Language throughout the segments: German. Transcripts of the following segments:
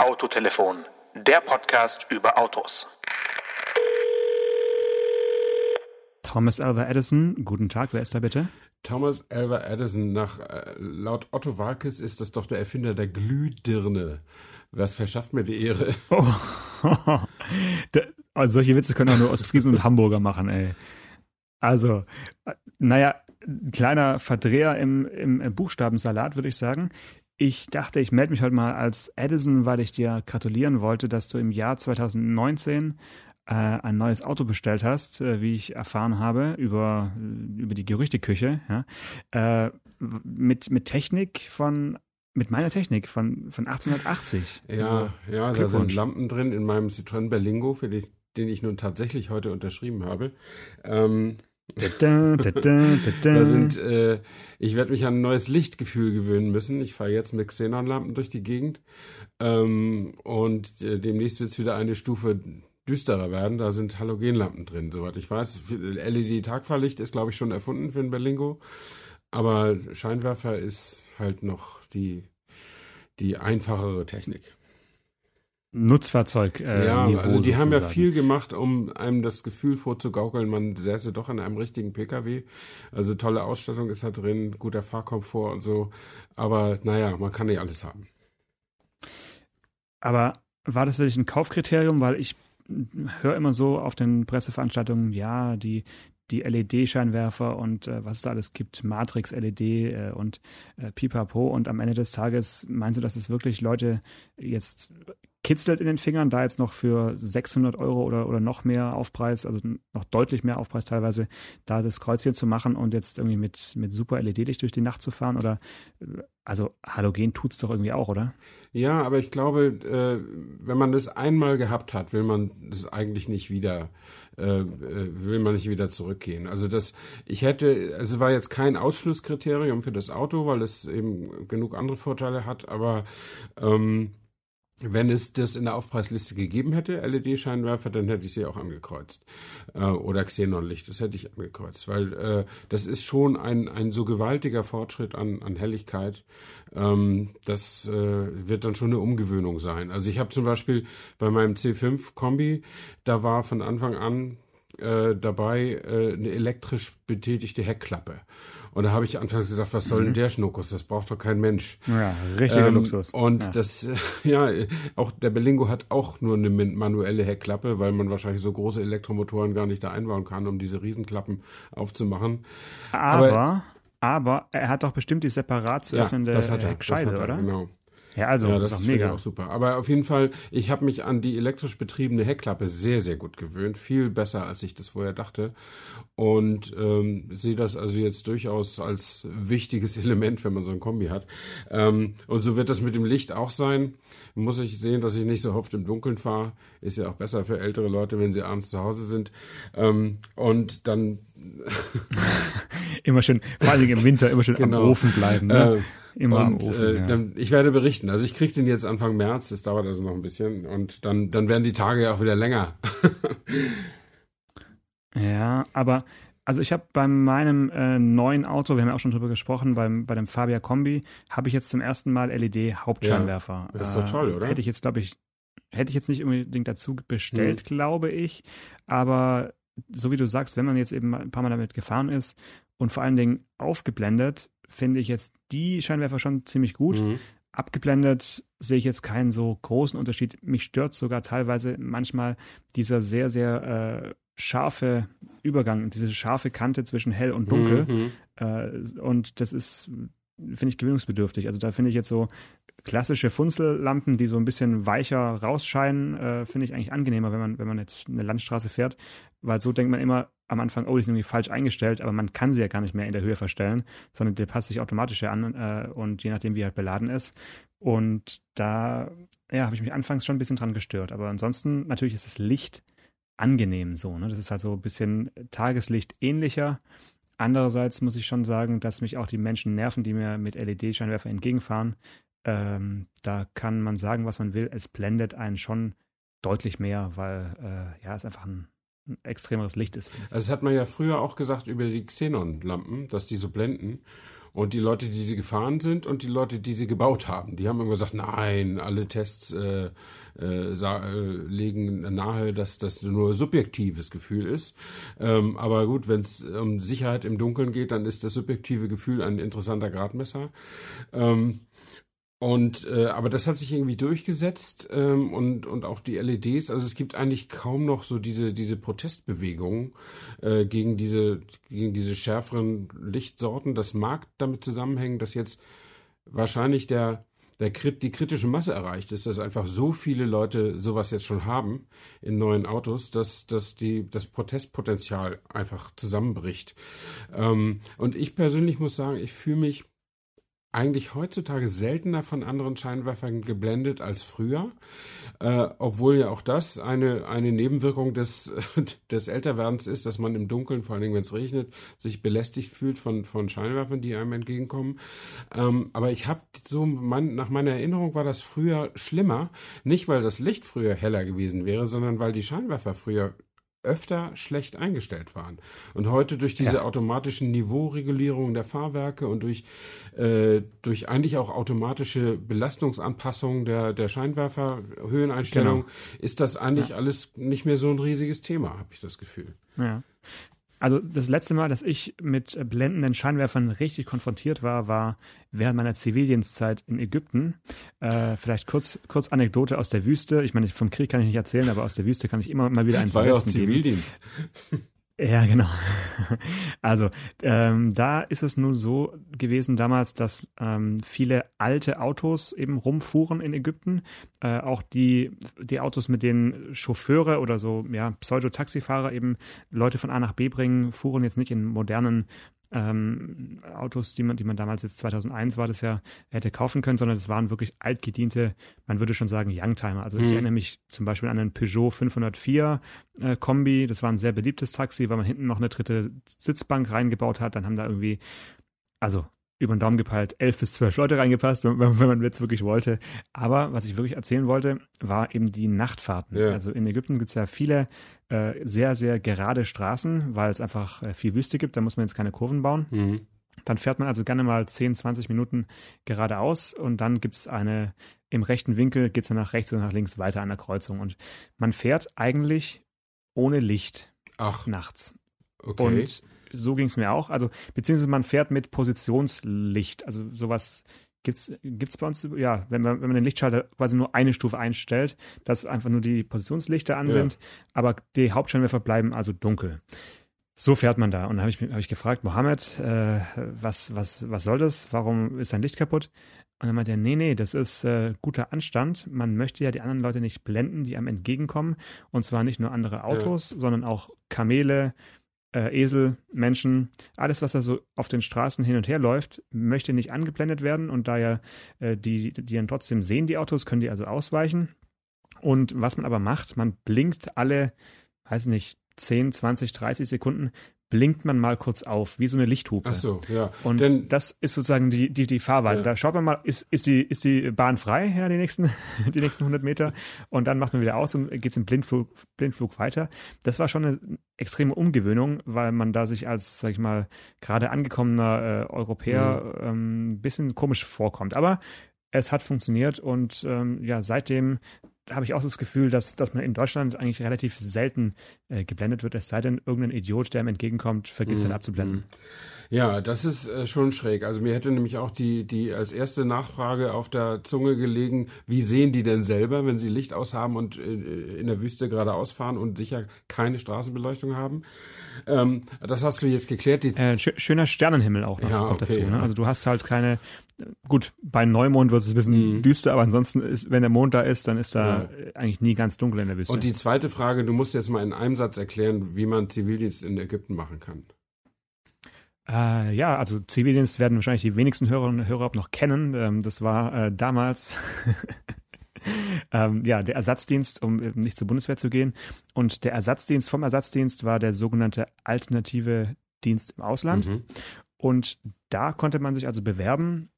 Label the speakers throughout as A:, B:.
A: Autotelefon, der Podcast über Autos.
B: Thomas Alva Edison, guten Tag, wer ist da bitte?
C: Thomas Alva Edison, nach, äh, laut Otto Walkes ist das doch der Erfinder der Glühdirne. Was verschafft mir die Ehre?
B: Oh, also solche Witze können auch nur Ostfriesen und Hamburger machen, ey. Also, äh, naja, kleiner Verdreher im, im Buchstabensalat, würde ich sagen. Ich dachte, ich melde mich heute mal als Edison, weil ich dir gratulieren wollte, dass du im Jahr 2019 äh, ein neues Auto bestellt hast, äh, wie ich erfahren habe, über, über die Gerüchteküche, ja, äh, mit, mit Technik von mit meiner Technik von, von 1880.
C: Ja, also, ja, da sind Lampen drin in meinem Citroën Berlingo, für die, den ich nun tatsächlich heute unterschrieben habe. Ähm, da, da, da, da sind, äh, ich werde mich an ein neues Lichtgefühl gewöhnen müssen. Ich fahre jetzt mit Xenonlampen durch die Gegend ähm, und äh, demnächst wird es wieder eine Stufe düsterer werden. Da sind Halogenlampen drin, soweit ich weiß. LED-Tagfahrlicht ist, glaube ich, schon erfunden für ein Berlingo, aber Scheinwerfer ist halt noch die, die einfachere Technik.
B: Nutzfahrzeug.
C: Äh, ja, Niveau also die sozusagen. haben ja viel gemacht, um einem das Gefühl vorzugaukeln, man säße doch in einem richtigen PKW. Also tolle Ausstattung ist da drin, guter Fahrkomfort und so. Aber naja, man kann nicht alles haben.
B: Aber war das wirklich ein Kaufkriterium? Weil ich höre immer so auf den Presseveranstaltungen, ja, die, die LED-Scheinwerfer und äh, was es da alles gibt, Matrix-LED äh, und äh, Pipapo. Und am Ende des Tages meinst du, dass es wirklich Leute jetzt kitzelt in den Fingern, da jetzt noch für 600 Euro oder, oder noch mehr Aufpreis, also noch deutlich mehr Aufpreis teilweise, da das Kreuzchen zu machen und jetzt irgendwie mit, mit super LED-Licht durch die Nacht zu fahren oder, also Halogen tut's doch irgendwie auch, oder?
C: Ja, aber ich glaube, äh, wenn man das einmal gehabt hat, will man das eigentlich nicht wieder, äh, äh, will man nicht wieder zurückgehen. Also das, ich hätte, also es war jetzt kein Ausschlusskriterium für das Auto, weil es eben genug andere Vorteile hat, aber ähm, wenn es das in der Aufpreisliste gegeben hätte, LED-Scheinwerfer, dann hätte ich sie auch angekreuzt. Äh, oder Xenonlicht, das hätte ich angekreuzt, weil äh, das ist schon ein, ein so gewaltiger Fortschritt an, an Helligkeit. Ähm, das äh, wird dann schon eine Umgewöhnung sein. Also ich habe zum Beispiel bei meinem C5 Kombi, da war von Anfang an äh, dabei äh, eine elektrisch betätigte Heckklappe. Und da habe ich anfangs gedacht, was soll denn mhm. der Schnuckus? Das braucht doch kein Mensch.
B: Ja, richtiger ähm, Luxus.
C: Und ja. das, ja, auch der Berlingo hat auch nur eine manuelle Heckklappe, weil man wahrscheinlich so große Elektromotoren gar nicht da einbauen kann, um diese Riesenklappen aufzumachen.
B: Aber, aber, aber er hat doch bestimmt die separat zu öffnende ja, Heckscheibe, oder?
C: Genau.
B: Ja, also
C: ja, das ist mega. auch super. Aber auf jeden Fall, ich habe mich an die elektrisch betriebene Heckklappe sehr, sehr gut gewöhnt. Viel besser, als ich das vorher dachte. Und ähm, sehe das also jetzt durchaus als wichtiges Element, wenn man so ein Kombi hat. Ähm, und so wird das mit dem Licht auch sein. Muss ich sehen, dass ich nicht so oft im Dunkeln fahre. Ist ja auch besser für ältere Leute, wenn sie abends zu Hause sind. Ähm, und dann
B: immer schön, vor allem im Winter, immer schön genau. am Ofen bleiben. Ne? Äh, Immer und, Ofen. Äh,
C: ja. dann, ich werde berichten. Also ich kriege den jetzt Anfang März, das dauert also noch ein bisschen. Und dann, dann werden die Tage ja auch wieder länger.
B: ja, aber also ich habe bei meinem äh, neuen Auto, wir haben ja auch schon drüber gesprochen, beim, bei dem Fabia Kombi, habe ich jetzt zum ersten Mal LED-Hauptscheinwerfer.
C: Ja, das ist doch toll, oder?
B: Hätte ich jetzt, glaube ich, hätte ich jetzt nicht unbedingt dazu bestellt, hm. glaube ich. Aber so wie du sagst, wenn man jetzt eben ein paar Mal damit gefahren ist und vor allen Dingen aufgeblendet, finde ich jetzt die Scheinwerfer schon ziemlich gut. Mhm. Abgeblendet sehe ich jetzt keinen so großen Unterschied. Mich stört sogar teilweise manchmal dieser sehr, sehr äh, scharfe Übergang, diese scharfe Kante zwischen hell und dunkel. Mhm. Äh, und das ist, finde ich, gewöhnungsbedürftig. Also da finde ich jetzt so klassische Funzellampen, die so ein bisschen weicher rausscheinen, äh, finde ich eigentlich angenehmer, wenn man, wenn man jetzt eine Landstraße fährt, weil so denkt man immer am Anfang, oh, die sind irgendwie falsch eingestellt, aber man kann sie ja gar nicht mehr in der Höhe verstellen, sondern der passt sich automatisch an äh, und je nachdem, wie halt beladen ist. Und da, ja, habe ich mich anfangs schon ein bisschen dran gestört. Aber ansonsten, natürlich ist das Licht angenehm so. Ne? Das ist halt so ein bisschen Tageslicht ähnlicher. Andererseits muss ich schon sagen, dass mich auch die Menschen nerven, die mir mit LED-Scheinwerfer entgegenfahren. Ähm, da kann man sagen, was man will. Es blendet einen schon deutlich mehr, weil äh, ja, es einfach ein ein extremeres Licht ist.
C: Also das hat man ja früher auch gesagt über die Xenon-Lampen, dass die so blenden. Und die Leute, die sie gefahren sind und die Leute, die sie gebaut haben, die haben immer gesagt, nein, alle Tests äh, äh, äh, legen nahe, dass das nur subjektives Gefühl ist. Ähm, aber gut, wenn es um Sicherheit im Dunkeln geht, dann ist das subjektive Gefühl ein interessanter Gradmesser. Ähm, und äh, aber das hat sich irgendwie durchgesetzt ähm, und und auch die LEDs. Also es gibt eigentlich kaum noch so diese diese Protestbewegungen äh, gegen diese gegen diese schärferen Lichtsorten. Das mag damit zusammenhängen, dass jetzt wahrscheinlich der der die kritische Masse erreicht ist, dass einfach so viele Leute sowas jetzt schon haben in neuen Autos, dass dass die das Protestpotenzial einfach zusammenbricht. Ähm, und ich persönlich muss sagen, ich fühle mich eigentlich heutzutage seltener von anderen Scheinwerfern geblendet als früher, äh, obwohl ja auch das eine, eine Nebenwirkung des, des Älterwerdens ist, dass man im Dunkeln, vor allen Dingen wenn es regnet, sich belästigt fühlt von, von Scheinwerfern, die einem entgegenkommen. Ähm, aber ich habe so, mein, nach meiner Erinnerung war das früher schlimmer, nicht weil das Licht früher heller gewesen wäre, sondern weil die Scheinwerfer früher öfter schlecht eingestellt waren. Und heute durch diese ja. automatischen Niveauregulierungen der Fahrwerke und durch, äh, durch eigentlich auch automatische Belastungsanpassungen der, der Scheinwerfer, Höheneinstellung, genau. ist das eigentlich ja. alles nicht mehr so ein riesiges Thema, habe ich das Gefühl.
B: Ja. Also das letzte Mal, dass ich mit blendenden Scheinwerfern richtig konfrontiert war, war während meiner Zivildienstzeit in Ägypten. Äh, vielleicht kurz, kurz Anekdote aus der Wüste. Ich meine, vom Krieg kann ich nicht erzählen, aber aus der Wüste kann ich immer mal wieder eins
C: War ja auch Zivildienst.
B: Ja, genau. Also ähm, da ist es nun so gewesen damals, dass ähm, viele alte Autos eben rumfuhren in Ägypten. Äh, auch die, die Autos, mit denen Chauffeure oder so ja, Pseudo-Taxifahrer eben Leute von A nach B bringen, fuhren jetzt nicht in modernen ähm, Autos, die man, die man damals jetzt 2001 war das ja, hätte kaufen können, sondern das waren wirklich altgediente, man würde schon sagen Youngtimer. Also ich mhm. erinnere mich zum Beispiel an einen Peugeot 504 äh, Kombi, das war ein sehr beliebtes Taxi, weil man hinten noch eine dritte Sitzbank reingebaut hat, dann haben da irgendwie, also über den Daumen gepeilt, elf bis zwölf Leute reingepasst, wenn, wenn man jetzt wirklich wollte. Aber was ich wirklich erzählen wollte, war eben die Nachtfahrten. Ja. Also in Ägypten gibt es ja viele äh, sehr, sehr gerade Straßen, weil es einfach äh, viel Wüste gibt, da muss man jetzt keine Kurven bauen. Mhm. Dann fährt man also gerne mal 10, 20 Minuten geradeaus und dann gibt es eine, im rechten Winkel geht es dann nach rechts oder nach links weiter an der Kreuzung. Und man fährt eigentlich ohne Licht
C: Ach.
B: nachts.
C: Okay.
B: Und so ging es mir auch. Also, beziehungsweise man fährt mit Positionslicht. Also sowas gibt's gibt's bei uns, ja, wenn man, wenn man den Lichtschalter quasi nur eine Stufe einstellt, dass einfach nur die Positionslichter an ja. sind, aber die Hauptscheinwerfer bleiben also dunkel. So fährt man da. Und da habe ich, hab ich gefragt, Mohammed, äh, was, was, was soll das? Warum ist dein Licht kaputt? Und dann meinte er, nee, nee, das ist äh, guter Anstand. Man möchte ja die anderen Leute nicht blenden, die einem entgegenkommen. Und zwar nicht nur andere Autos, ja. sondern auch Kamele, äh, Esel, Menschen, alles, was da so auf den Straßen hin und her läuft, möchte nicht angeblendet werden und da ja äh, die, die dann trotzdem sehen, die Autos, können die also ausweichen. Und was man aber macht, man blinkt alle, weiß nicht, 10, 20, 30 Sekunden blinkt man mal kurz auf, wie so eine Lichthupe.
C: Ach so, ja.
B: Und Denn, das ist sozusagen die, die, die Fahrweise. Ja. Da schaut man mal, ist, ist, die, ist die Bahn frei, ja, die nächsten, die nächsten 100 Meter. Und dann macht man wieder aus und geht im Blindflug, Blindflug weiter. Das war schon eine extreme Umgewöhnung, weil man da sich als, sag ich mal, gerade angekommener äh, Europäer mhm. ähm, ein bisschen komisch vorkommt. Aber es hat funktioniert und ähm, ja, seitdem habe ich auch das Gefühl, dass, dass man in Deutschland eigentlich relativ selten äh, geblendet wird, es sei denn, irgendein Idiot, der ihm entgegenkommt, vergisst mhm. dann abzublenden. Mhm.
C: Ja, das ist äh, schon schräg. Also mir hätte nämlich auch die, die als erste Nachfrage auf der Zunge gelegen, wie sehen die denn selber, wenn sie Licht aushaben und äh, in der Wüste geradeaus fahren und sicher keine Straßenbeleuchtung haben? Ähm, das hast du jetzt geklärt.
B: Äh, schöner Sternenhimmel auch noch ja, kommt okay, dazu. Ne? Ja. Also du hast halt keine, gut, bei Neumond wird es ein bisschen mhm. düster, aber ansonsten ist, wenn der Mond da ist, dann ist da ja. eigentlich nie ganz dunkel in der Wüste.
C: Und die zweite Frage, du musst jetzt mal in einem Satz erklären, wie man Zivildienst in Ägypten machen kann.
B: Äh, ja, also Zivildienst werden wahrscheinlich die wenigsten Hörerinnen und Hörer noch kennen. Ähm, das war äh, damals ähm, ja, der Ersatzdienst, um nicht zur Bundeswehr zu gehen. Und der Ersatzdienst vom Ersatzdienst war der sogenannte alternative Dienst im Ausland. Mhm. Und da konnte man sich also bewerben.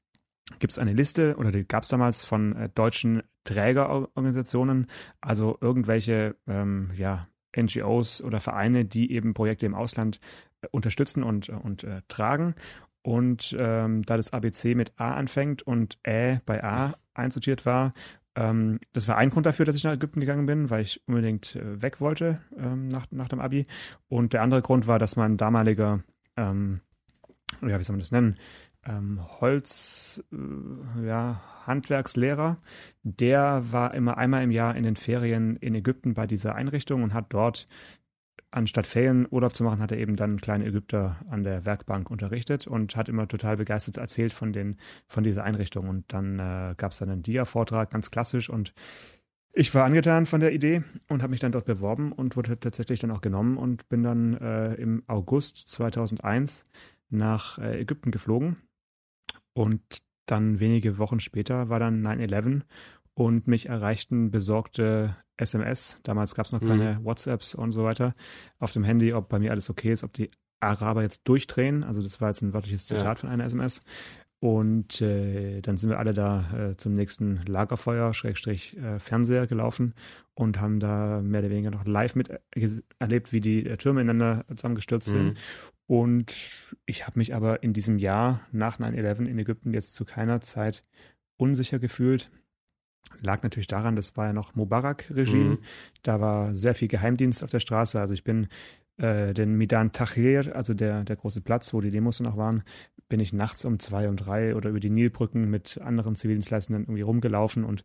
B: Gibt es eine Liste oder die gab es damals von äh, deutschen Trägerorganisationen, also irgendwelche ähm, ja, NGOs oder Vereine, die eben Projekte im Ausland äh, unterstützen und, und äh, tragen. Und ähm, da das ABC mit A anfängt und Ä bei A einsortiert war, ähm, das war ein Grund dafür, dass ich nach Ägypten gegangen bin, weil ich unbedingt äh, weg wollte ähm, nach, nach dem Abi. Und der andere Grund war, dass mein damaliger, ähm, ja, wie soll man das nennen, ähm, Holz, äh, ja, Handwerkslehrer, der war immer einmal im Jahr in den Ferien in Ägypten bei dieser Einrichtung und hat dort anstatt Ferien Urlaub zu machen, hat er eben dann kleine Ägypter an der Werkbank unterrichtet und hat immer total begeistert erzählt von den von dieser Einrichtung. Und dann äh, gab es dann einen Dia-Vortrag, ganz klassisch. Und ich war angetan von der Idee und habe mich dann dort beworben und wurde tatsächlich dann auch genommen und bin dann äh, im August 2001 nach äh, Ägypten geflogen. Und dann wenige Wochen später war dann 9-11 und mich erreichten besorgte SMS. Damals gab es noch keine mhm. WhatsApps und so weiter auf dem Handy, ob bei mir alles okay ist, ob die Araber jetzt durchdrehen. Also das war jetzt ein wörtliches Zitat ja. von einer SMS. Und äh, dann sind wir alle da äh, zum nächsten Lagerfeuer, Schrägstrich äh, Fernseher gelaufen und haben da mehr oder weniger noch live mit erlebt, wie die äh, Türme ineinander zusammengestürzt mhm. sind. Und ich habe mich aber in diesem Jahr nach 9-11 in Ägypten jetzt zu keiner Zeit unsicher gefühlt. Lag natürlich daran, das war ja noch Mubarak-Regime. Mhm. Da war sehr viel Geheimdienst auf der Straße. Also ich bin äh, den Midan Tahrir, also der, der große Platz, wo die Demos noch waren, bin ich nachts um zwei und drei oder über die Nilbrücken mit anderen Zivildienstleistenden irgendwie rumgelaufen und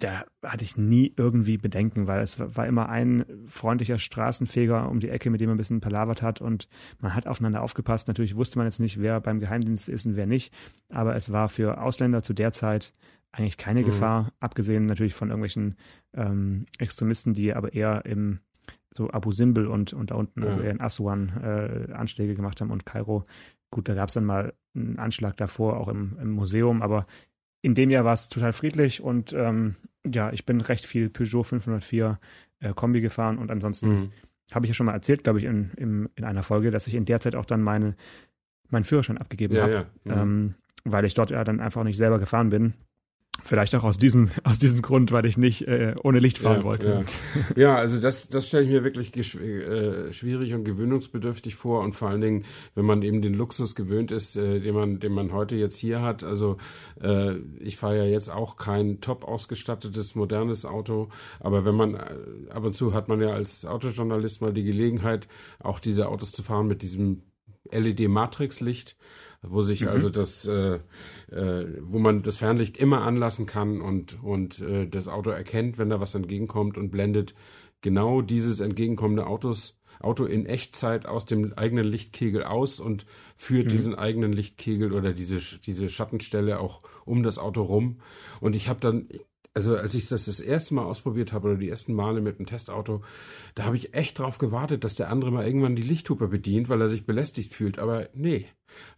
B: da hatte ich nie irgendwie Bedenken, weil es war immer ein freundlicher Straßenfeger um die Ecke, mit dem man ein bisschen palavert hat und man hat aufeinander aufgepasst. Natürlich wusste man jetzt nicht, wer beim Geheimdienst ist und wer nicht, aber es war für Ausländer zu der Zeit eigentlich keine mhm. Gefahr, abgesehen natürlich von irgendwelchen ähm, Extremisten, die aber eher im so Abu Simbel und, und da unten, also eher in Aswan äh, Anschläge gemacht haben und Kairo. Gut, da gab es dann mal einen Anschlag davor, auch im, im Museum, aber in dem Jahr war es total friedlich und ähm, ja, ich bin recht viel Peugeot 504 äh, Kombi gefahren und ansonsten mhm. habe ich ja schon mal erzählt, glaube ich, in, in, in einer Folge, dass ich in der Zeit auch dann meine, meinen Führerschein abgegeben ja, habe, ja. mhm. ähm, weil ich dort ja dann einfach nicht selber gefahren bin Vielleicht auch aus diesem, aus diesem Grund, weil ich nicht äh, ohne Licht fahren
C: ja,
B: wollte.
C: Ja. ja, also das, das stelle ich mir wirklich äh, schwierig und gewöhnungsbedürftig vor und vor allen Dingen, wenn man eben den Luxus gewöhnt ist, äh, den man, den man heute jetzt hier hat. Also äh, ich fahre ja jetzt auch kein top ausgestattetes modernes Auto, aber wenn man äh, ab und zu hat man ja als Autojournalist mal die Gelegenheit, auch diese Autos zu fahren mit diesem LED-Matrix-Licht wo sich mhm. also das, äh, äh, wo man das Fernlicht immer anlassen kann und, und äh, das Auto erkennt, wenn da was entgegenkommt und blendet genau dieses entgegenkommende Autos, Auto in Echtzeit aus dem eigenen Lichtkegel aus und führt mhm. diesen eigenen Lichtkegel oder diese, diese Schattenstelle auch um das Auto rum. Und ich habe dann, also als ich das das erste Mal ausprobiert habe oder die ersten Male mit dem Testauto, da habe ich echt drauf gewartet, dass der andere mal irgendwann die Lichthupe bedient, weil er sich belästigt fühlt. Aber nee,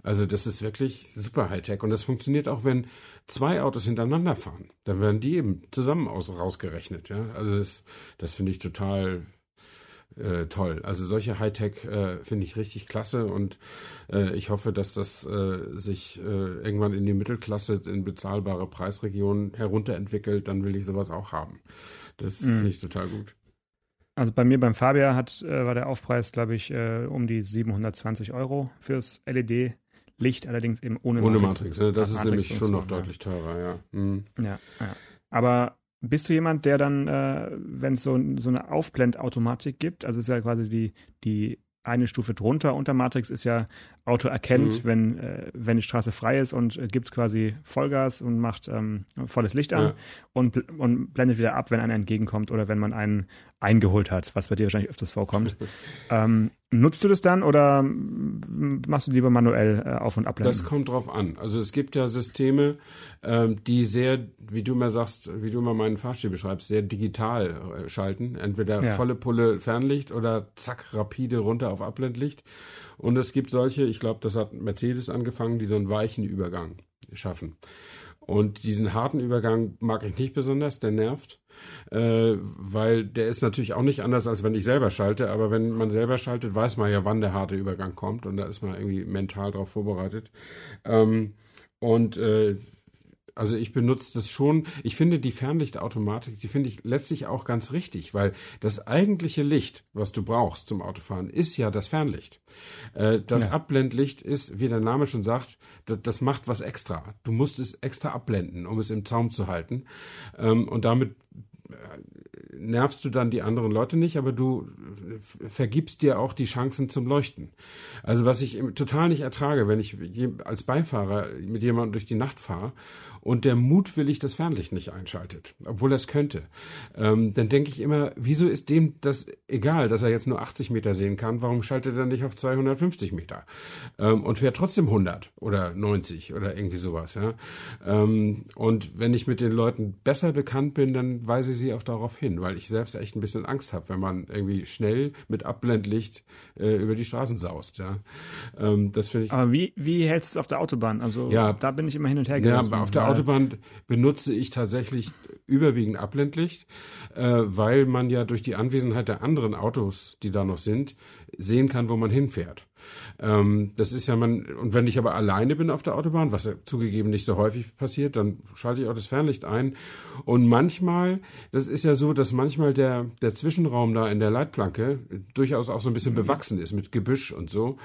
C: also das ist wirklich super Hightech und das funktioniert auch, wenn zwei Autos hintereinander fahren. Dann werden die eben zusammen aus, rausgerechnet. Ja, also das, das finde ich total äh, toll. Also solche Hightech äh, finde ich richtig klasse und äh, ich hoffe, dass das äh, sich äh, irgendwann in die Mittelklasse in bezahlbare Preisregionen herunterentwickelt. Dann will ich sowas auch haben. Das mhm. finde ich total gut.
B: Also bei mir beim Fabia hat, äh, war der Aufpreis, glaube ich, äh, um die 720 Euro fürs LED-Licht, allerdings eben ohne,
C: ohne Matrix. Matrix ne? Das ist Matrix nämlich schon noch deutlich teurer, ja.
B: Mhm. ja. Ja, Aber bist du jemand, der dann, äh, wenn es so, so eine Aufblendautomatik gibt, also ist ja quasi die, die eine Stufe drunter unter Matrix ist ja Auto erkennt, mhm. wenn, äh, wenn die Straße frei ist und äh, gibt quasi Vollgas und macht ähm, volles Licht an ja. und, und blendet wieder ab, wenn einer entgegenkommt oder wenn man einen eingeholt hat, was bei dir wahrscheinlich öfters vorkommt. ähm, nutzt du das dann oder machst du lieber manuell äh, auf- und abblenden?
C: Das kommt drauf an. Also es gibt ja Systeme, ähm, die sehr, wie du mal sagst, wie du mal meinen Fahrstil beschreibst, sehr digital äh, schalten. Entweder ja. volle Pulle Fernlicht oder zack, rapide runter auf Abblendlicht. Und es gibt solche, ich glaube, das hat Mercedes angefangen, die so einen weichen Übergang schaffen. Und diesen harten Übergang mag ich nicht besonders, der nervt, äh, weil der ist natürlich auch nicht anders, als wenn ich selber schalte. Aber wenn man selber schaltet, weiß man ja, wann der harte Übergang kommt und da ist man irgendwie mental darauf vorbereitet. Ähm, und äh, Also ich benutze das schon. Ich finde die Fernlichtautomatik, die finde ich letztlich auch ganz richtig, weil das eigentliche Licht, was du brauchst zum Autofahren, ist ja das Fernlicht. Äh, das ja. Abblendlicht ist, wie der Name schon sagt, das, macht was extra. Du musst es extra abblenden, um es im Zaum zu halten. Ähm, und damit nervst du dann die anderen Leute nicht, aber du vergibst dir auch die Chancen zum Leuchten. Also was ich total nicht ertrage, wenn ich als Beifahrer mit jemandem durch die Nacht fahre und der mutwillig das Fernlicht nicht einschaltet, obwohl er es könnte, ähm, dann denke ich immer, wieso ist dem das egal, dass er jetzt nur 80 Meter sehen kann? Warum schaltet er nicht auf 250 Meter ähm, und fährt trotzdem 100 oder 90 oder irgendwie sowas? Ja? Ähm, und wenn ich mit den Leuten besser bekannt bin, dann weise ich sie auch darauf hin, weil ich selbst echt ein bisschen Angst habe, wenn man irgendwie schnell mit Abblendlicht äh, über die Straßen saust. Ja?
B: Ähm, das finde ich. Aber wie, wie hältst du es auf der Autobahn? Also ja, da bin ich immer hin und her gerissen.
C: Ja, auf der Autobahn benutze ich tatsächlich überwiegend Abblendlicht, äh, weil man ja durch die Anwesenheit der anderen Autos, die da noch sind, sehen kann, wo man hinfährt. Ähm, das ist ja man, und wenn ich aber alleine bin auf der Autobahn, was ja zugegeben nicht so häufig passiert, dann schalte ich auch das Fernlicht ein. Und manchmal, das ist ja so, dass manchmal der, der Zwischenraum da in der Leitplanke durchaus auch so ein bisschen bewachsen ist mit Gebüsch und so.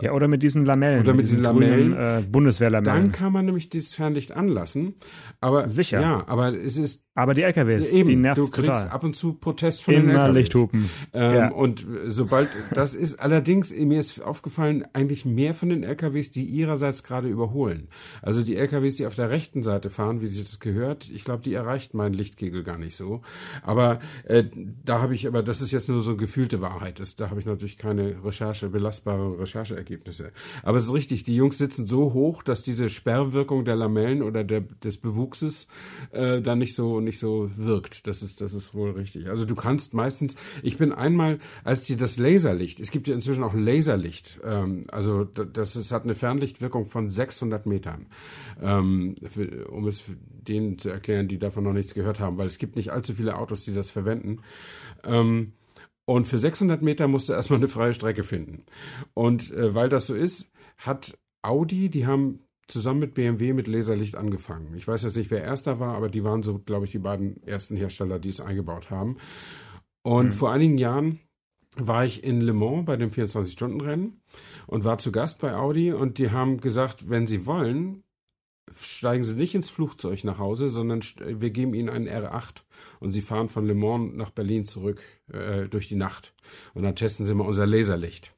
B: Ja, oder mit diesen Lamellen.
C: Oder mit, diesen, diesen Lamellen.
B: Grünen, äh, Bundeswehrlamellen.
C: Dann kann man nämlich dieses Fernlicht anlassen. Aber,
B: Sicher.
C: Ja, aber es ist
B: aber die LKWs, eben, die nervt
C: du kriegst
B: total.
C: ab und zu Protest von
B: Immer
C: den LKWs.
B: Lichthupen.
C: Ähm, ja. Und sobald, das ist allerdings, mir ist aufgefallen, eigentlich mehr von den LKWs, die ihrerseits gerade überholen. Also die LKWs, die auf der rechten Seite fahren, wie sich das gehört, ich glaube, die erreicht meinen Lichtkegel gar nicht so. Aber äh, da habe ich, aber das ist jetzt nur so gefühlte Wahrheit. Das, da habe ich natürlich keine Recherche, belastbare Rechercheergebnisse. Aber es ist richtig, die Jungs sitzen so hoch, dass diese Sperrwirkung der Lamellen oder der, des Bewuchses äh, dann nicht so nicht so wirkt. Das ist, das ist wohl richtig. Also du kannst meistens, ich bin einmal, als dir das Laserlicht, es gibt ja inzwischen auch Laserlicht, ähm, also das ist, hat eine Fernlichtwirkung von 600 Metern, ähm, für, um es denen zu erklären, die davon noch nichts gehört haben, weil es gibt nicht allzu viele Autos, die das verwenden. Ähm, und für 600 Meter musst du erstmal eine freie Strecke finden. Und äh, weil das so ist, hat Audi, die haben zusammen mit BMW mit Laserlicht angefangen. Ich weiß jetzt nicht, wer erster war, aber die waren so, glaube ich, die beiden ersten Hersteller, die es eingebaut haben. Und mhm. vor einigen Jahren war ich in Le Mans bei dem 24-Stunden-Rennen und war zu Gast bei Audi und die haben gesagt, wenn Sie wollen, steigen Sie nicht ins Flugzeug nach Hause, sondern wir geben Ihnen einen R8 und Sie fahren von Le Mans nach Berlin zurück äh, durch die Nacht und dann testen Sie mal unser Laserlicht.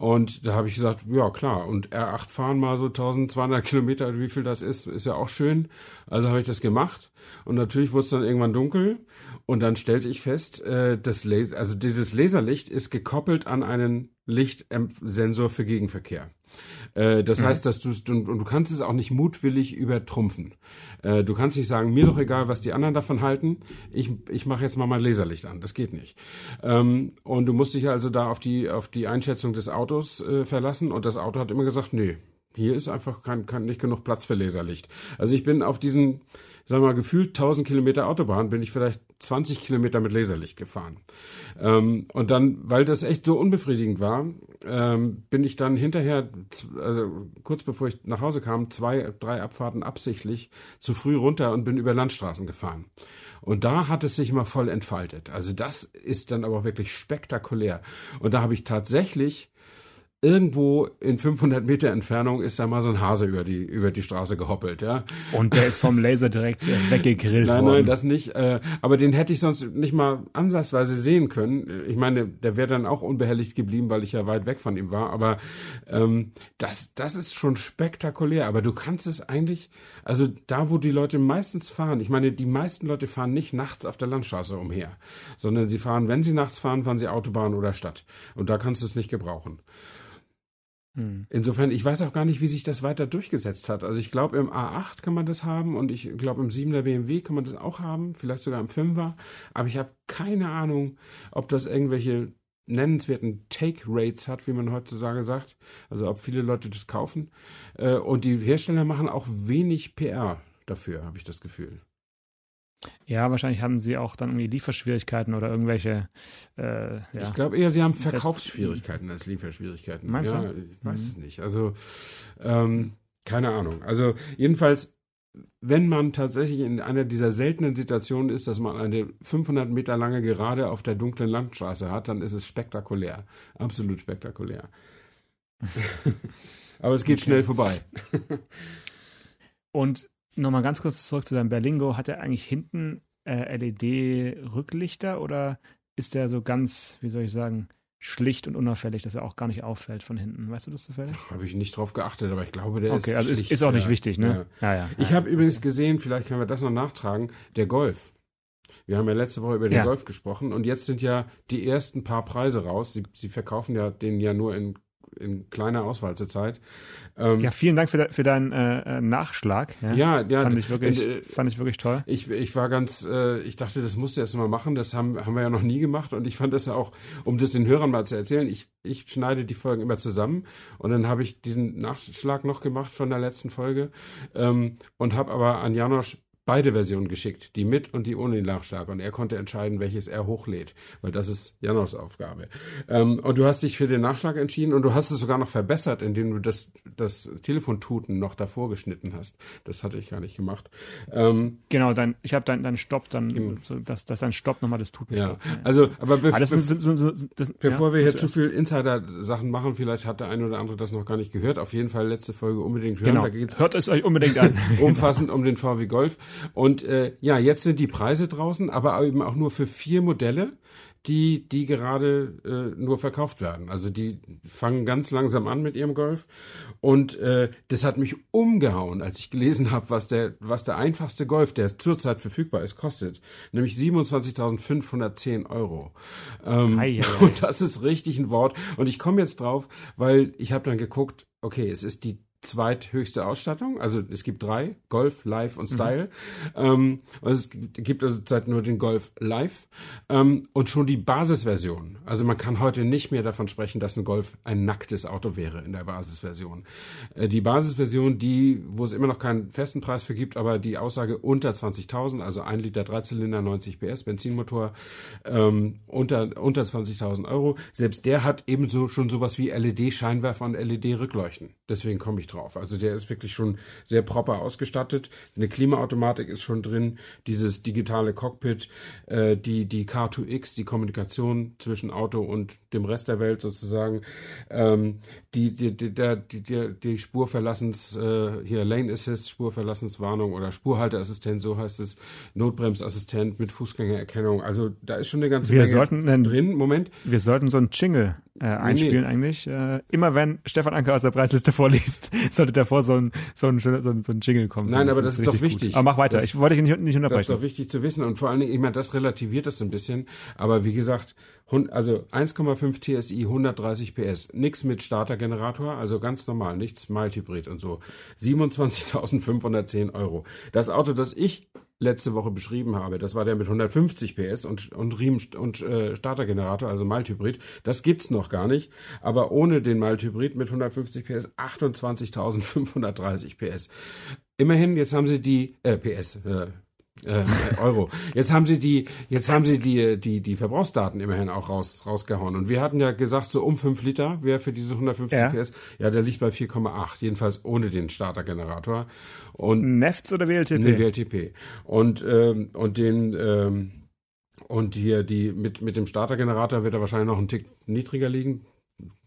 C: Und da habe ich gesagt, ja klar, und R8 fahren mal so 1200 Kilometer, wie viel das ist, ist ja auch schön. Also habe ich das gemacht. Und natürlich wurde es dann irgendwann dunkel. Und dann stellte ich fest, äh, das Laser, also dieses Laserlicht ist gekoppelt an einen Lichtsensor für Gegenverkehr. Äh, das mhm. heißt, dass du und, und, du kannst es auch nicht mutwillig übertrumpfen. Äh, du kannst nicht sagen, mir doch egal, was die anderen davon halten. Ich, ich mache jetzt mal mein Laserlicht an. Das geht nicht. Ähm, und du musst dich also da auf die auf die Einschätzung des Autos äh, verlassen. Und das Auto hat immer gesagt, nee, hier ist einfach kein, kein, nicht genug Platz für Laserlicht. Also ich bin auf diesen wir mal, gefühlt 1000 Kilometer Autobahn bin ich vielleicht 20 Kilometer mit Laserlicht gefahren. Ähm, und dann, weil das echt so unbefriedigend war, ähm, bin ich dann hinterher, also kurz bevor ich nach Hause kam, zwei, drei Abfahrten absichtlich zu früh runter und bin über Landstraßen gefahren. Und da hat es sich mal voll entfaltet. Also das ist dann aber wirklich spektakulär. Und da habe ich tatsächlich irgendwo in 500 Meter Entfernung ist da mal so ein Hase über die über die Straße gehoppelt, ja.
B: Und der ist vom Laser direkt äh, weggegrillt
C: nein,
B: worden. Nein,
C: nein, das nicht. Äh, aber den hätte ich sonst nicht mal ansatzweise sehen können. Ich meine, der wäre dann auch unbehelligt geblieben, weil ich ja weit weg von ihm war. Aber ähm, das das ist schon spektakulär. Aber du kannst es eigentlich, also da, wo die Leute meistens fahren. Ich meine, die meisten Leute fahren nicht nachts auf der Landstraße umher, sondern sie fahren, wenn sie nachts fahren, fahren sie Autobahn oder Stadt. Und da kannst du es nicht gebrauchen. Hm. Insofern, ich weiß auch gar nicht, wie sich das weiter durchgesetzt hat. Also ich glaube, im A8 kann man das haben und ich glaube, im 7er BMW kann man das auch haben, vielleicht sogar im 5er. Aber ich habe keine Ahnung, ob das irgendwelche nennenswerten Take-Rates hat, wie man heutzutage sagt. Also ob viele Leute das kaufen. Äh, und die Hersteller machen auch wenig PR dafür, habe ich das Gefühl.
B: Ja, wahrscheinlich haben sie auch dann irgendwie Lieferschwierigkeiten oder irgendwelche. Äh, ja.
C: Ich glaube eher, sie haben Verkaufsschwierigkeiten als Lieferschwierigkeiten.
B: Meinst
C: ja, du? Ich weiß mhm. es nicht. Also, ähm, keine Ahnung. Also, jedenfalls, wenn man tatsächlich in einer dieser seltenen Situationen ist, dass man eine 500 Meter lange Gerade auf der dunklen Landstraße hat, dann ist es spektakulär. Absolut spektakulär. Aber es geht okay. schnell vorbei.
B: Und nochmal ganz kurz zurück zu deinem Berlingo. Hat er eigentlich hinten äh, LED-Rücklichter oder ist der so ganz, wie soll ich sagen, schlicht und unauffällig, dass er auch gar nicht auffällt von hinten. Weißt du das zufällig?
C: Habe ich nicht drauf geachtet, aber ich glaube, der
B: okay,
C: ist.
B: Okay, also ist, ist, auch nicht ja, wichtig, ne?
C: Ja, ja. ja ich habe übrigens gesehen, vielleicht können wir das noch nachtragen, der Golf. Wir haben ja letzte Woche über den Golf gesprochen und jetzt sind ja die ersten paar Preise raus. Sie, sie verkaufen ja den ja nur in in kleiner Auswahl zurzeit.
B: Ähm, ja, vielen Dank für, de, für deinen äh, äh Nachschlag.
C: Ja, ja, ja
B: fand, ich wirklich, äh, fand ich wirklich toll.
C: Ich, ich war ganz, äh, ich dachte, das musst du erst mal machen. Das haben, haben wir ja noch nie gemacht. Und ich fand das auch, um das den Hörern mal zu erzählen, ich, ich schneide die Folgen immer zusammen. Und dann habe ich diesen Nachschlag noch gemacht von der letzten Folge ähm, und habe aber an Janosch beide Versionen geschickt, die mit und die ohne den Nachschlag. Und er konnte entscheiden, welches er hochlädt, weil das ist Janos Aufgabe. Ähm, und du hast dich für den Nachschlag entschieden und du hast es sogar noch verbessert, indem du das, das Telefontuten noch davor geschnitten hast. Das hatte ich gar nicht gemacht.
B: Ähm, genau, dann, ich habe dann, dann Stopp, dann, so, dass, dass dann Stopp nochmal das Tuten
C: ja.
B: stoppt.
C: Also, aber be das, be so, so, das, bevor ja, wir hier zu viel Insider-Sachen machen, vielleicht hat der eine oder andere das noch gar nicht gehört. Auf jeden Fall letzte Folge unbedingt
B: hören. Genau. Da geht's Hört es euch unbedingt an.
C: umfassend um den VW Golf. Und äh, ja, jetzt sind die Preise draußen, aber eben auch nur für vier Modelle, die, die gerade äh, nur verkauft werden. Also die fangen ganz langsam an mit ihrem Golf. Und äh, das hat mich umgehauen, als ich gelesen habe, was der, was der einfachste Golf, der zurzeit verfügbar ist, kostet. Nämlich 27.510 Euro. Ähm, hi, hi. Und das ist richtig ein Wort. Und ich komme jetzt drauf, weil ich habe dann geguckt, okay, es ist die zweithöchste Ausstattung. Also es gibt drei, Golf, Live und Style. Mhm. Ähm, also es gibt also zurzeit nur den Golf Live ähm, und schon die Basisversion. Also man kann heute nicht mehr davon sprechen, dass ein Golf ein nacktes Auto wäre in der Basisversion. Äh, die Basisversion, die, wo es immer noch keinen festen Preis für gibt, aber die Aussage unter 20.000, also ein Liter Dreizylinder, 90 PS, Benzinmotor, ähm, unter, unter 20.000 Euro. Selbst der hat ebenso schon sowas wie LED-Scheinwerfer und LED-Rückleuchten. Deswegen komme ich drauf. Also der ist wirklich schon sehr proper ausgestattet. Eine Klimaautomatik ist schon drin, dieses digitale Cockpit, äh, die, die Car2X, die Kommunikation zwischen Auto und dem Rest der Welt sozusagen, ähm, die, die, die, die, die, die Spurverlassens, äh, hier Lane Assist, Spurverlassenswarnung oder Spurhalteassistent, so heißt es, Notbremsassistent mit Fußgängererkennung. Also da ist schon eine ganze
B: wir Menge sollten drin.
C: Moment.
B: Wir sollten so einen Jingle äh, einspielen nee. eigentlich. Äh, immer wenn Stefan Anker aus der Preisliste vorliest, sollte davor so ein, so ein, so ein, so ein Jingle kommen.
C: Nein, aber das, das ist, doch wichtig. Gut.
B: Aber mach weiter. Das, ich wollte dich nicht, nicht unterbrechen. Das
C: ist doch wichtig zu wissen. Und vor allen Dingen, ich meine, das relativiert das ein bisschen. Aber wie gesagt, also 1,5 TSI, 130 PS, nichts mit Startergenerator, also ganz normal, nichts Mild-Hybrid und so. 27.510 Euro. Das Auto, das ich letzte Woche beschrieben habe. Das war der mit 150 PS und, und Riemen und äh, Startergenerator, also Malthybrid. Das gibt's noch gar nicht. Aber ohne den Malthybrid mit 150 PS 28.530 PS. Immerhin, jetzt haben sie die äh, PS. Äh, äh, Euro. Jetzt haben sie die, jetzt haben sie die, die, die Verbrauchsdaten immerhin auch raus, rausgehauen. Und wir hatten ja gesagt, so um 5 Liter wäre für diese 150 ja. PS. Ja, der liegt bei 4,8. Jedenfalls ohne den Startergenerator.
B: Und Nefts oder WLTP?
C: Nee, WLTP. Und, ähm, und den, ähm, und hier die, mit, mit dem Startergenerator wird er wahrscheinlich noch einen Tick niedriger liegen.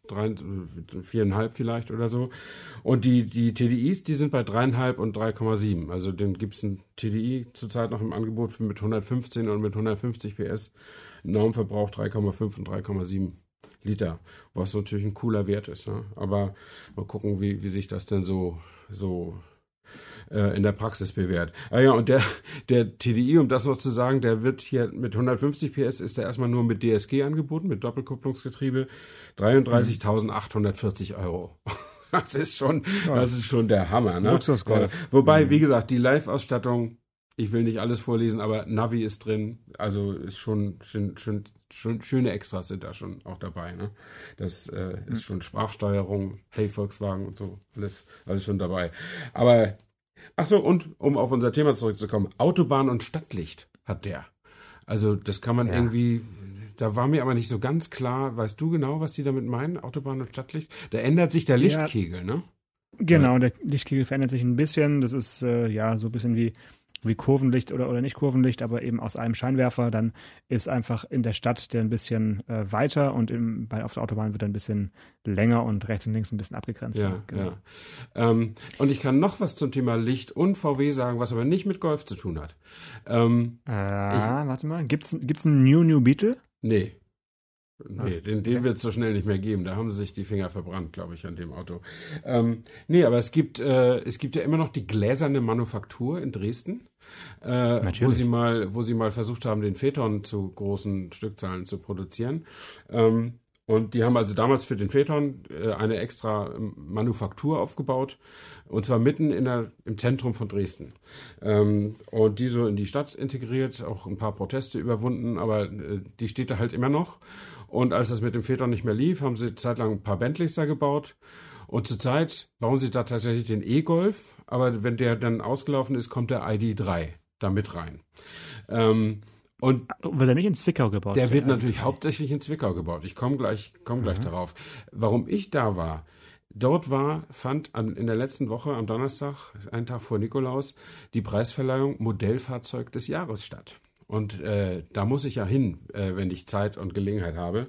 C: Drei, viereinhalb vielleicht oder so. Und die, die TDIs, die sind bei dreieinhalb und 3,7. Also den gibt es ein TDI zurzeit noch im Angebot mit 115 und mit 150 PS. Normverbrauch 3,5 und 3,7 Liter, was natürlich ein cooler Wert ist. Ne? Aber mal gucken, wie, wie sich das denn so, so äh, in der Praxis bewährt. Ah ja, und der, der TDI, um das noch zu sagen, der wird hier mit 150 PS ist der erstmal nur mit DSG angeboten, mit Doppelkupplungsgetriebe, 33.840 Euro. Das ist schon, ja. das ist schon der Hammer, ne?
B: Luxusgolf.
C: Ja. Wobei, mhm. wie gesagt, die Live-Ausstattung, ich will nicht alles vorlesen, aber Navi ist drin, also ist schon, schon, schon, schon schöne Extras sind da schon auch dabei, ne? Das äh, ist mhm. schon Sprachsteuerung, Hey Volkswagen und so, alles, alles schon dabei. Aber Ach so, und um auf unser Thema zurückzukommen, Autobahn und Stadtlicht hat der. Also das kann man ja. irgendwie, da war mir aber nicht so ganz klar, weißt du genau, was die damit meinen, Autobahn und Stadtlicht? Da ändert sich der Lichtkegel, ja. ne?
B: Genau, der Lichtkegel verändert sich ein bisschen. Das ist äh, ja so ein bisschen wie wie Kurvenlicht oder, oder nicht Kurvenlicht, aber eben aus einem Scheinwerfer, dann ist einfach in der Stadt der ein bisschen äh, weiter und im, bei, auf der Autobahn wird er ein bisschen länger und rechts und links ein bisschen abgegrenzt.
C: Ja, genau. ja. Ähm, und ich kann noch was zum Thema Licht und VW sagen, was aber nicht mit Golf zu tun hat.
B: Ähm, äh, ich, warte mal, gibt's, gibt's einen New New Beetle?
C: Nee. Nee, den, den wird es so schnell nicht mehr geben. Da haben sie sich die Finger verbrannt, glaube ich, an dem Auto. Ähm, nee, aber es gibt, äh, es gibt ja immer noch die gläserne Manufaktur in Dresden, äh, wo sie mal, wo sie mal versucht haben, den Phaeton zu großen Stückzahlen zu produzieren. Ähm, und die haben also damals für den Phaeton äh, eine extra Manufaktur aufgebaut. Und zwar mitten in der, im Zentrum von Dresden. Ähm, und die so in die Stadt integriert, auch ein paar Proteste überwunden, aber äh, die steht da halt immer noch. Und als das mit dem Phaeton nicht mehr lief, haben sie zeitlang ein paar Bentleys da gebaut. Und zurzeit bauen sie da tatsächlich den E-Golf, aber wenn der dann ausgelaufen ist, kommt der ID3 da mit rein. Ähm, und
B: wird er nicht in Zwickau gebaut?
C: Der wird natürlich hauptsächlich in Zwickau gebaut. Ich komme gleich, komm gleich mhm. darauf. Warum ich da war, dort war, fand in der letzten Woche am Donnerstag, einen Tag vor Nikolaus, die Preisverleihung Modellfahrzeug des Jahres statt. Und äh, da muss ich ja hin, äh, wenn ich Zeit und Gelegenheit habe.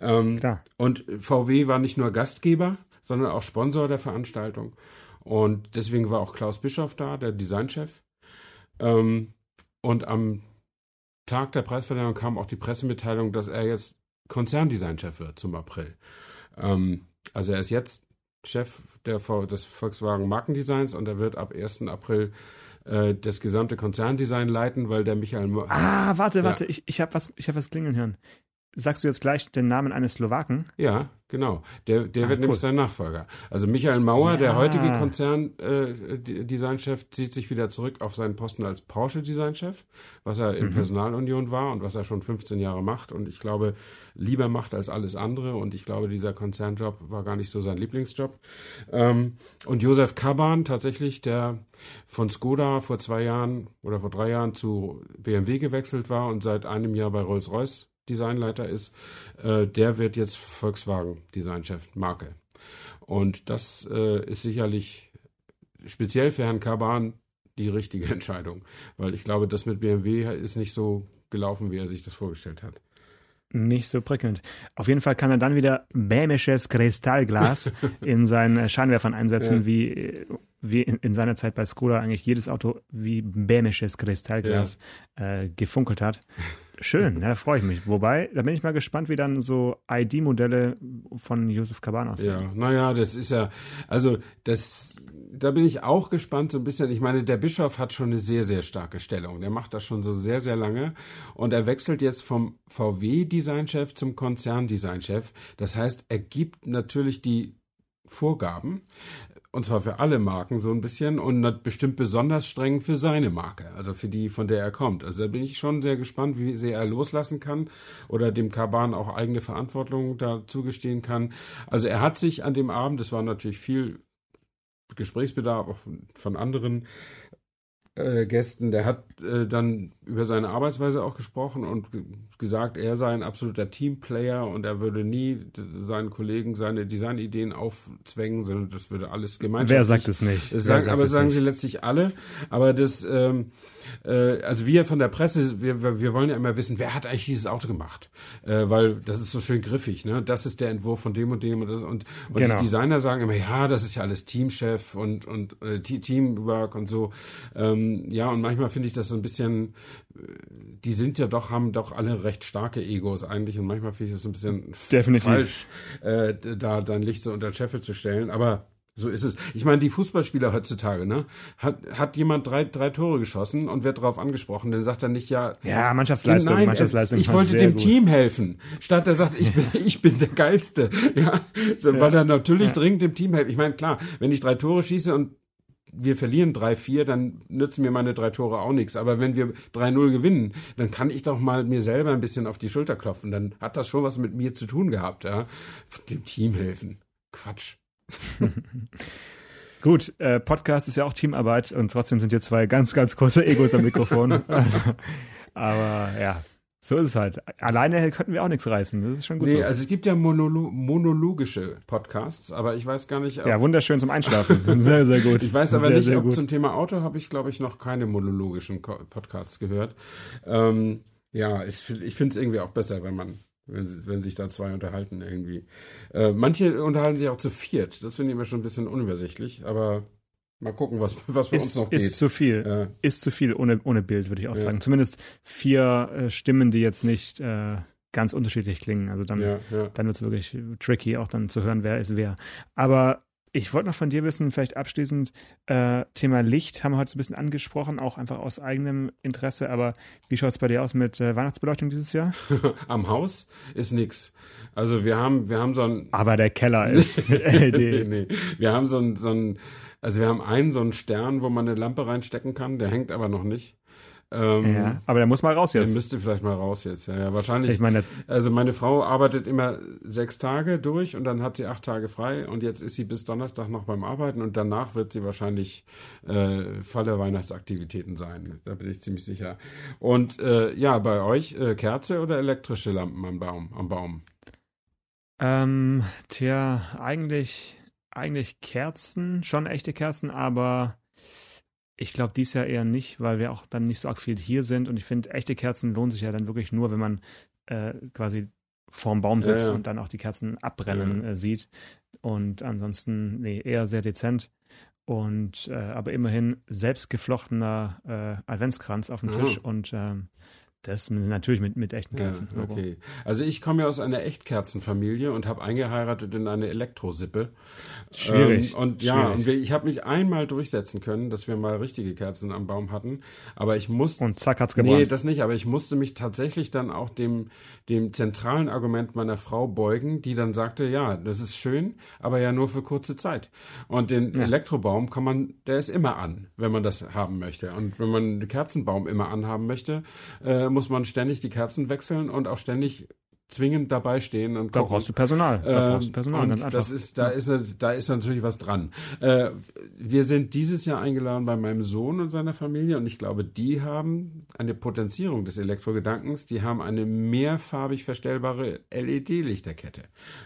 C: Ähm, Klar. Und VW war nicht nur Gastgeber, sondern auch Sponsor der Veranstaltung. Und deswegen war auch Klaus Bischoff da, der Designchef. Ähm, und am Tag der Preisverleihung kam auch die Pressemitteilung, dass er jetzt Konzerndesignchef wird zum April. Ähm, also er ist jetzt Chef der, des Volkswagen Markendesigns und er wird ab 1. April äh, das gesamte Konzerndesign leiten, weil der Michael. Mo
B: ah, warte, ja. warte, ich, ich habe was, hab was klingeln hören. Sagst du jetzt gleich den Namen eines Slowaken?
C: Ja, genau. Der, der ah, wird cool. nämlich sein Nachfolger. Also Michael Mauer, ja. der heutige Konzern-Designchef, äh, zieht sich wieder zurück auf seinen Posten als Porsche-Designchef, was er in mhm. Personalunion war und was er schon 15 Jahre macht und ich glaube, lieber macht als alles andere. Und ich glaube, dieser Konzernjob war gar nicht so sein Lieblingsjob. Ähm, und Josef Kaban, tatsächlich, der von Skoda vor zwei Jahren oder vor drei Jahren zu BMW gewechselt war und seit einem Jahr bei Rolls-Royce Designleiter ist, äh, der wird jetzt Volkswagen Designchef Marke. Und das äh, ist sicherlich speziell für Herrn Kaban die richtige Entscheidung, weil ich glaube, das mit BMW ist nicht so gelaufen, wie er sich das vorgestellt hat.
B: Nicht so prickelnd. Auf jeden Fall kann er dann wieder bämisches Kristallglas in seinen Scheinwerfern einsetzen, ja. wie, wie in, in, seiner Zeit bei Skoda eigentlich jedes Auto wie bämisches Kristallglas ja. äh, gefunkelt hat. Schön, da freue ich mich. Wobei, da bin ich mal gespannt, wie dann so ID-Modelle von Josef Kaban aussehen.
C: Ja, naja, das ist ja, also das, da bin ich auch gespannt so ein bisschen. Ich meine, der Bischof hat schon eine sehr, sehr starke Stellung. Der macht das schon so sehr, sehr lange. Und er wechselt jetzt vom VW-Designchef zum Konzern-Designchef. Das heißt, er gibt natürlich die Vorgaben und zwar für alle Marken so ein bisschen und bestimmt besonders streng für seine Marke, also für die, von der er kommt. Also da bin ich schon sehr gespannt, wie sehr er loslassen kann oder dem Kaban auch eigene Verantwortung da zugestehen kann. Also er hat sich an dem Abend, das war natürlich viel Gesprächsbedarf auch von, von anderen äh, Gästen, der hat äh, dann über seine Arbeitsweise auch gesprochen und gesagt, er sei ein absoluter Teamplayer und er würde nie seinen Kollegen seine Designideen aufzwängen, sondern das würde alles gemeinschaftlich.
B: Wer sagt es nicht?
C: Sagen, aber sagen nicht? sie letztlich alle. Aber das, ähm, äh, also wir von der Presse, wir, wir wollen ja immer wissen, wer hat eigentlich dieses Auto gemacht? Äh, weil das ist so schön griffig, ne? Das ist der Entwurf von dem und dem und das und, und genau. die Designer sagen immer, ja, das ist ja alles Teamchef und und äh, Teamwork und so. Ähm, ja, und manchmal finde ich das so ein bisschen, äh, die sind ja doch, haben doch alle recht starke Egos eigentlich und manchmal finde ich das ein bisschen
B: Definitiv.
C: falsch, äh, da dein Licht so unter den Scheffel zu stellen. Aber so ist es. Ich meine, die Fußballspieler heutzutage, ne? Hat, hat jemand drei, drei Tore geschossen und wird darauf angesprochen, dann sagt er nicht, ja.
B: Ja, Mannschaftsleistung, nein, Mannschaftsleistung.
C: Ich wollte dem gut. Team helfen. Statt er sagt, ich bin, ich bin der Geilste. Ja. So, ja. Weil er natürlich ja. dringend dem Team helfen. Ich meine, klar, wenn ich drei Tore schieße und wir verlieren 3-4, dann nützen mir meine drei Tore auch nichts. Aber wenn wir 3-0 gewinnen, dann kann ich doch mal mir selber ein bisschen auf die Schulter klopfen. Dann hat das schon was mit mir zu tun gehabt, ja. Dem Team helfen. Quatsch.
B: Gut, äh, Podcast ist ja auch Teamarbeit und trotzdem sind hier zwei ganz, ganz große Egos am Mikrofon. also, aber ja, So ist es halt. Alleine könnten wir auch nichts reißen. Das ist schon gut.
C: Nee,
B: so.
C: also es gibt ja monolo monologische Podcasts, aber ich weiß gar nicht.
B: Ja, wunderschön zum Einschlafen. Sehr, sehr gut.
C: Ich weiß aber
B: sehr,
C: nicht,
B: sehr
C: ob
B: gut.
C: zum Thema Auto habe ich, glaube ich, noch keine monologischen Podcasts gehört. Ähm, ja, ich, ich finde es irgendwie auch besser, wenn man, wenn, wenn sich da zwei unterhalten irgendwie. Äh, manche unterhalten sich auch zu viert. Das finde ich immer schon ein bisschen unübersichtlich, aber mal gucken, was, was bei uns
B: Ist,
C: noch
B: ist
C: geht.
B: zu viel.
C: Ja.
B: Ist zu viel ohne, ohne Bild, würde ich auch
C: Ja.
B: sagen. Zumindest vier äh, Stimmen, die jetzt nicht äh, ganz unterschiedlich klingen. Also dann,
C: ja.
B: dann wird es wirklich tricky, auch dann zu hören, wer ist wer. Aber ich wollte noch von dir wissen, vielleicht abschließend, äh, Thema Licht haben wir heute so ein bisschen angesprochen, auch einfach aus eigenem Interesse. Aber wie schaut es bei dir aus mit äh, Weihnachtsbeleuchtung dieses Jahr?
C: Am Haus ist nix. Also wir haben, wir haben so ein,
B: Aber der Keller ist LED.
C: nee, nee. Wir haben so ein, so ein, also wir haben einen so einen Stern, wo man eine Lampe reinstecken kann, der hängt aber noch nicht. Ähm,
B: Ja, aber der muss mal raus
C: Der
B: jetzt.
C: müsste vielleicht mal raus jetzt. Ja, ja, wahrscheinlich.
B: Ich meine,
C: also meine Frau arbeitet immer sechs Tage durch und dann hat sie acht Tage frei und jetzt ist sie bis Donnerstag noch beim Arbeiten und danach wird sie wahrscheinlich äh, voller Weihnachtsaktivitäten sein. Da bin ich ziemlich sicher. Und äh, ja, bei euch äh, Kerze oder elektrische Lampen am Baum? Am Baum?
B: Ähm, tja, eigentlich, eigentlich Kerzen, schon echte Kerzen, aber ich glaube dies Jahr eher nicht, weil wir auch dann nicht so arg viel hier sind und ich finde, echte Kerzen lohnen sich ja dann wirklich nur, wenn man äh, quasi vorm Baum
C: Ja,
B: sitzt
C: ja.
B: und dann auch die Kerzen abbrennen äh, sieht. Und ansonsten, nee, eher sehr dezent. Und äh, aber immerhin selbstgeflochtener äh, Adventskranz auf dem
C: Ah.
B: Tisch und ähm, das natürlich mit, mit echten Kerzen.
C: Ja, okay. Also ich komme ja aus einer Echtkerzenfamilie und habe eingeheiratet in eine Elektrosippe.
B: Schwierig.
C: Ähm, und ja,
B: schwierig.
C: und wir, ich habe mich einmal durchsetzen können, dass wir mal richtige Kerzen am Baum hatten. Aber ich musste.
B: Und zack hat's gebrannt.
C: Nee, das nicht, aber ich musste mich tatsächlich dann auch dem, dem zentralen Argument meiner Frau beugen, die dann sagte, ja, das ist schön, aber ja nur für kurze Zeit. Und den
B: Ja.
C: Elektrobaum kann man, der ist immer an, wenn man das haben möchte. Und wenn man den Kerzenbaum immer anhaben möchte, äh, muss man ständig die Kerzen wechseln und auch ständig zwingend dabei stehen und
B: da
C: gucken.
B: brauchst du Personal. Da brauchst du Personal,
C: Ähm,
B: ganz einfach.
C: das ist, da ist, da ist natürlich was dran. Äh, wir sind dieses Jahr eingeladen bei meinem Sohn und seiner Familie und ich glaube, die haben eine Potenzierung des Elektrogedankens. Die haben eine mehrfarbig verstellbare LED-Lichterkette.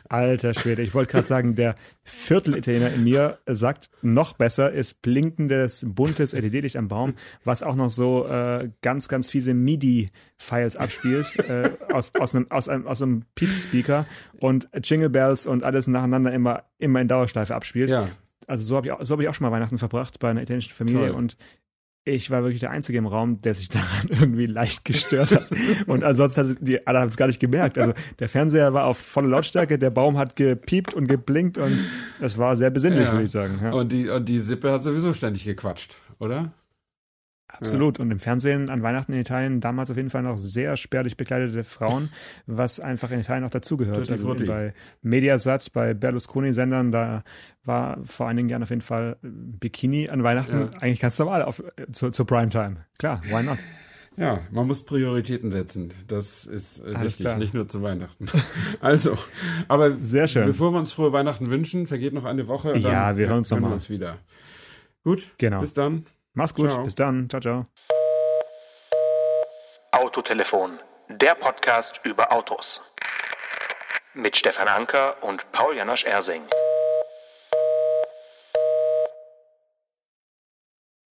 B: Alter Schwede, ich wollte gerade sagen, der Viertel-Italiener in mir sagt, noch besser ist blinkendes, buntes LED-Licht am Baum, was auch noch so äh, ganz, ganz fiese MIDI-Files abspielt, äh, aus, aus, einem, aus, einem, aus einem Pieps-Speaker und Jingle Bells und alles nacheinander immer, immer in Dauerschleife abspielt.
C: Ja,
B: Also so habe ich, auch- so hab ich auch schon mal Weihnachten verbracht bei einer italienischen Familie
C: Toll.
B: und ich war wirklich der Einzige im Raum, der sich daran irgendwie leicht gestört hat. Und ansonsten hat die, alle haben es gar nicht gemerkt. Also der Fernseher war auf volle Lautstärke, der Baum hat gepiept und geblinkt und es war sehr besinnlich,
C: Ja.
B: würde ich sagen. Ja.
C: und die, und die Sippe hat sowieso ständig gequatscht, oder?
B: Absolut. Und im Fernsehen an Weihnachten in Italien damals auf jeden Fall noch sehr spärlich bekleidete Frauen, was einfach in Italien auch dazugehört. Also bei Mediasat, bei Berlusconi-Sendern, da war vor einigen Jahren auf jeden Fall Bikini an Weihnachten
C: Ja.
B: eigentlich ganz normal auf, zur, zur Primetime. Klar, why not?
C: Ja, man muss Prioritäten setzen. Das ist äh,
B: Alles
C: wichtig,
B: klar.
C: nicht nur zu Weihnachten. Also, aber
B: Sehr schön.
C: bevor wir uns frohe Weihnachten wünschen, vergeht noch eine Woche.
B: Ja, wir hören uns noch mal.
C: uns wieder. Gut,
B: Genau.
C: bis dann.
B: Mach's gut.
C: Ciao.
B: Bis dann. Ciao, ciao.
A: Autotelefon, der Podcast über Autos. Mit Stefan Anker und Paul Janosch Ersing.